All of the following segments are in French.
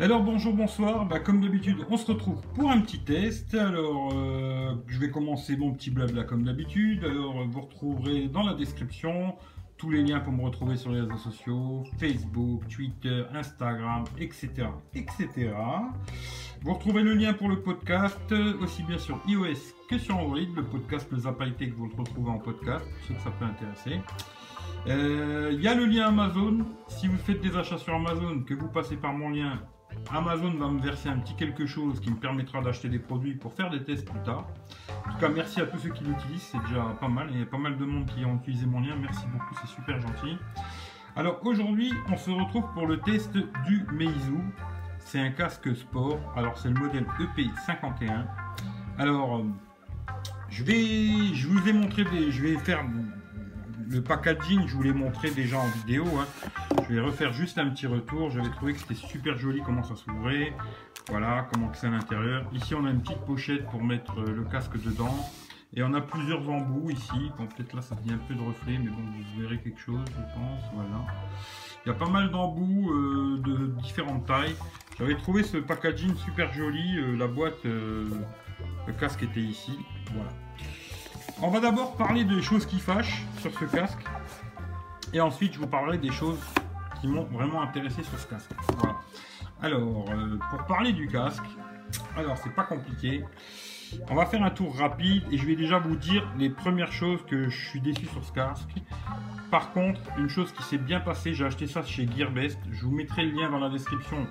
Alors bonjour, bonsoir, bah, comme d'habitude on se retrouve pour un petit test. Alors euh, je vais commencer mon petit blabla comme d'habitude. Alors vous retrouverez dans la description tous les liens pour me retrouver sur les réseaux sociaux, Facebook, Twitter, Instagram, etc. etc. Vous retrouverez le lien pour le podcast, aussi bien sur iOS que sur Android. Le podcast Le Zapaïté que vous le retrouvez en podcast, pour ceux que ça peut intéresser. Euh, Il y a le lien Amazon. Si vous faites des achats sur Amazon, que vous passez par mon lien, Amazon va me verser un petit quelque chose qui me permettra d'acheter des produits pour faire des tests plus tard. En tout cas, merci à tous ceux qui l'utilisent, c'est déjà pas mal. Il y a pas mal de monde qui ont utilisé mon lien. Merci beaucoup, c'est super gentil. Alors aujourd'hui, on se retrouve pour le test du Meizu. C'est un casque sport. Alors c'est le modèle EP51. Alors, je vais, vous ai montré je vais faire le packaging, je vous l'ai montré déjà en vidéo. Hein. Je vais refaire juste un petit retour. J'avais trouvé que c'était super joli comment ça s'ouvrait. Voilà, comment c'est à l'intérieur. Ici, on a une petite pochette pour mettre euh, le casque dedans. Et on a plusieurs embouts ici. Bon, peut-être là, ça dit un peu de reflet, mais bon, vous verrez quelque chose, je pense. Voilà. Il y a pas mal d'embouts euh, de différentes tailles. J'avais trouvé ce packaging super joli. Euh, la boîte, le casque était ici. Voilà. On va d'abord parler des choses qui fâchent sur ce casque. Et ensuite, je vous parlerai des choses qui m'ont vraiment intéressé sur ce casque. Alors, euh, pour parler du casque, alors c'est pas compliqué. On va faire un tour rapide et je vais déjà vous dire les premières choses que je suis déçu sur ce casque. Par contre, une chose qui s'est bien passée, j'ai acheté ça chez Gearbest. Je vous mettrai le lien dans la description.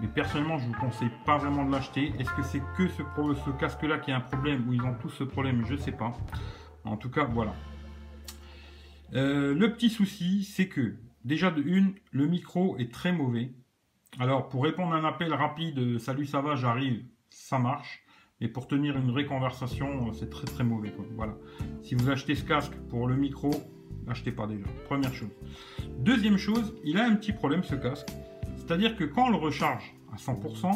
Mais personnellement, je vous conseille pas vraiment de l'acheter. Est-ce que c'est que ce, casque-là qui a un problème ou ils ont tous ce problème? Je sais pas. En tout cas, voilà. Euh, le petit souci, c'est que déjà de une, le micro est très mauvais. Alors pour répondre à un appel rapide, salut ça va, j'arrive, ça marche. Mais pour tenir une vraie conversation, c'est très très mauvais. Voilà. Si vous achetez ce casque pour le micro, n'achetez pas déjà. Première chose. Deuxième chose, il a un petit problème ce casque. C'est-à-dire que quand on le recharge à 100%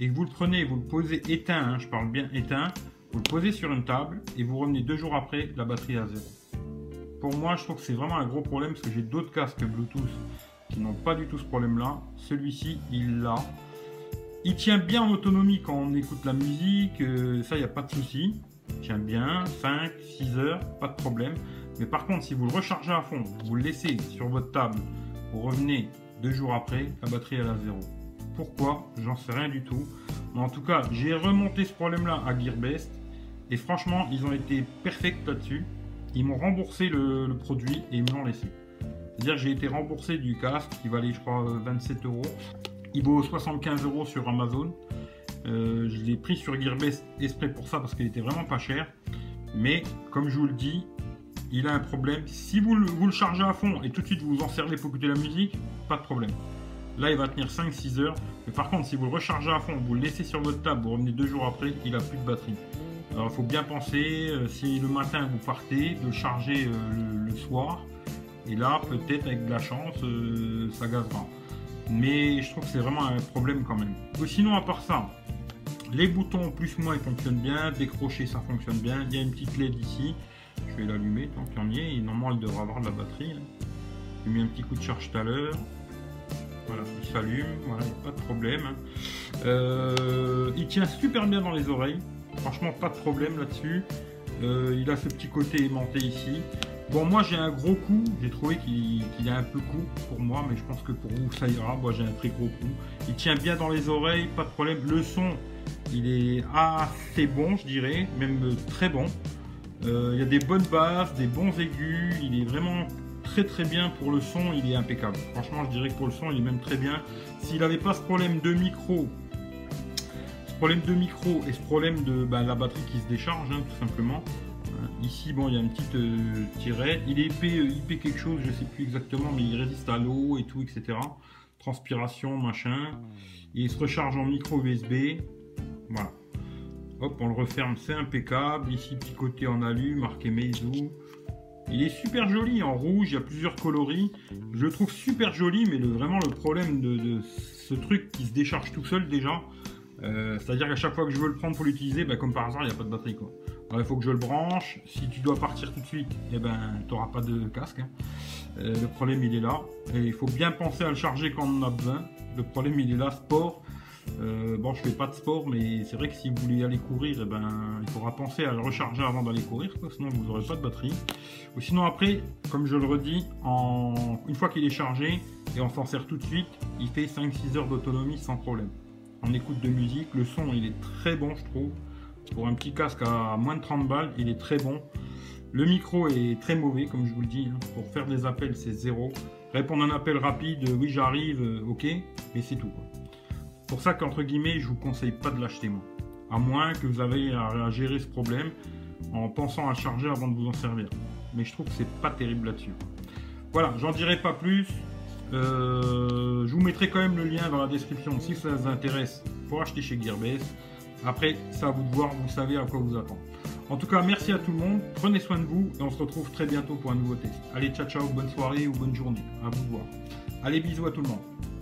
et que vous le prenez et vous le posez éteint, hein, je parle bien éteint, vous le posez sur une table et vous revenez deux jours après, la batterie à zéro. Pour moi, je trouve que c'est vraiment un gros problème parce que j'ai d'autres casques Bluetooth qui n'ont pas du tout ce problème-là. Celui-ci, il l'a. Il tient bien en autonomie quand on écoute la musique, euh, ça, il n'y a pas de souci. Il tient bien, 5, 6 heures, pas de problème. Mais par contre, si vous le rechargez à fond, vous le laissez sur votre table, vous revenez deux jours après, la batterie elle a zéro. Pourquoi? J'en sais rien du tout. Mais en tout cas, j'ai remonté ce problème-là à Gearbest et franchement, ils ont été perfects là-dessus. Ils m'ont remboursé le, produit et ils me l'ont laissé. C'est-à-dire que j'ai été remboursé du casque qui valait, je crois, 27 euros. Il vaut 75 euros sur Amazon. Euh, je l'ai pris sur Gearbest exprès pour ça parce qu'il était vraiment pas cher. Mais comme je vous le dis, il a un problème. Si vous le, chargez à fond et tout de suite vous vous en servez pour écouter la musique, pas de problème. Là, il va tenir 5-6 heures. Mais par contre, si vous le rechargez à fond, vous le laissez sur votre table, vous revenez deux jours après, il a plus de batterie. Alors il faut bien penser, euh, si le matin vous partez, de charger euh, le, soir. Et là, peut-être avec de la chance, euh, ça gazera. Mais je trouve que c'est vraiment un problème quand même. sinon, à part ça, les boutons plus moins ils fonctionnent bien, décrocher ça fonctionne bien. Il y a une petite LED ici. Je vais l'allumer tant qu'il y en est. Normalement, elle devrait avoir de la batterie. J'ai mis un petit coup de charge tout à l'heure. Voilà, il s'allume, voilà, pas de problème. il tient super bien dans les oreilles. Franchement, pas de problème là-dessus. Euh, il a ce petit côté aimanté ici. Bon, moi j'ai un gros coup. J'ai trouvé qu'il est a un peu coup pour moi, mais je pense que pour vous ça ira. Moi j'ai un très gros coup. Il tient bien dans les oreilles, pas de problème. Le son, il est assez bon, je dirais, même très bon. Euh, il y a des bonnes basses, des bons aigus. Il est vraiment très très bien pour le son. Il est impeccable. Franchement, je dirais que pour le son, il est même très bien. S'il n'avait pas ce problème de micro problème de micro et ce problème de bah, la batterie qui se décharge, hein, tout simplement. Euh, ici, bon, il y a une petite euh, tirette. Il est épais, euh, quelque chose, je sais plus exactement, mais il résiste à l'eau et tout, etc. Transpiration, machin. il se recharge en micro USB. Voilà. Hop, on le referme, c'est impeccable. Ici, petit côté en alu, marqué Meizu. Il est super joli en rouge, il y a plusieurs coloris. Je le trouve super joli, mais vraiment le problème de, ce truc qui se décharge tout seul déjà, euh, c'est-à-dire qu'à chaque fois que je veux le prendre pour l'utiliser, ben, comme par hasard, il n'y a pas de batterie. Quoi. il faut que je le branche. Si tu dois partir tout de suite, eh ben, tu n'auras pas de casque. Hein. Euh, le problème il est là. Il faut bien penser à le charger quand on en a besoin. Le problème il est là, sport. Euh, bon, je fais pas de sport, mais c'est vrai que si vous voulez aller courir, eh ben, il faudra penser à le recharger avant d'aller courir, sinon vous n'aurez pas de batterie. Ou sinon après, comme je le redis, une fois qu'il est chargé et on s'en sert tout de suite, il fait 5-6 heures d'autonomie sans problème. On écoute de musique, le son il est très bon je trouve. Pour un petit casque à moins de 30 balles, il est très bon. Le micro est très mauvais, comme je vous le dis. Hein. Pour faire des appels, c'est zéro. Répondre à un appel rapide, oui j'arrive, euh, ok, mais c'est tout. Pour ça qu'entre guillemets, je vous conseille pas de l'acheter moi. À moins que vous avez à gérer ce problème en pensant à charger avant de vous en servir. Mais je trouve que c'est pas terrible là-dessus. Voilà, j'en dirai pas plus. Euh, je vous mettrai quand même le lien dans la description si ça vous intéresse pour acheter chez Gearbest. Après, ça à vous de voir, vous savez à quoi vous attendre. En tout cas, merci à tout le monde, prenez soin de vous et on se retrouve très bientôt pour un nouveau test. Allez, ciao ciao, bonne soirée ou bonne journée, à vous de voir. Allez, bisous à tout le monde.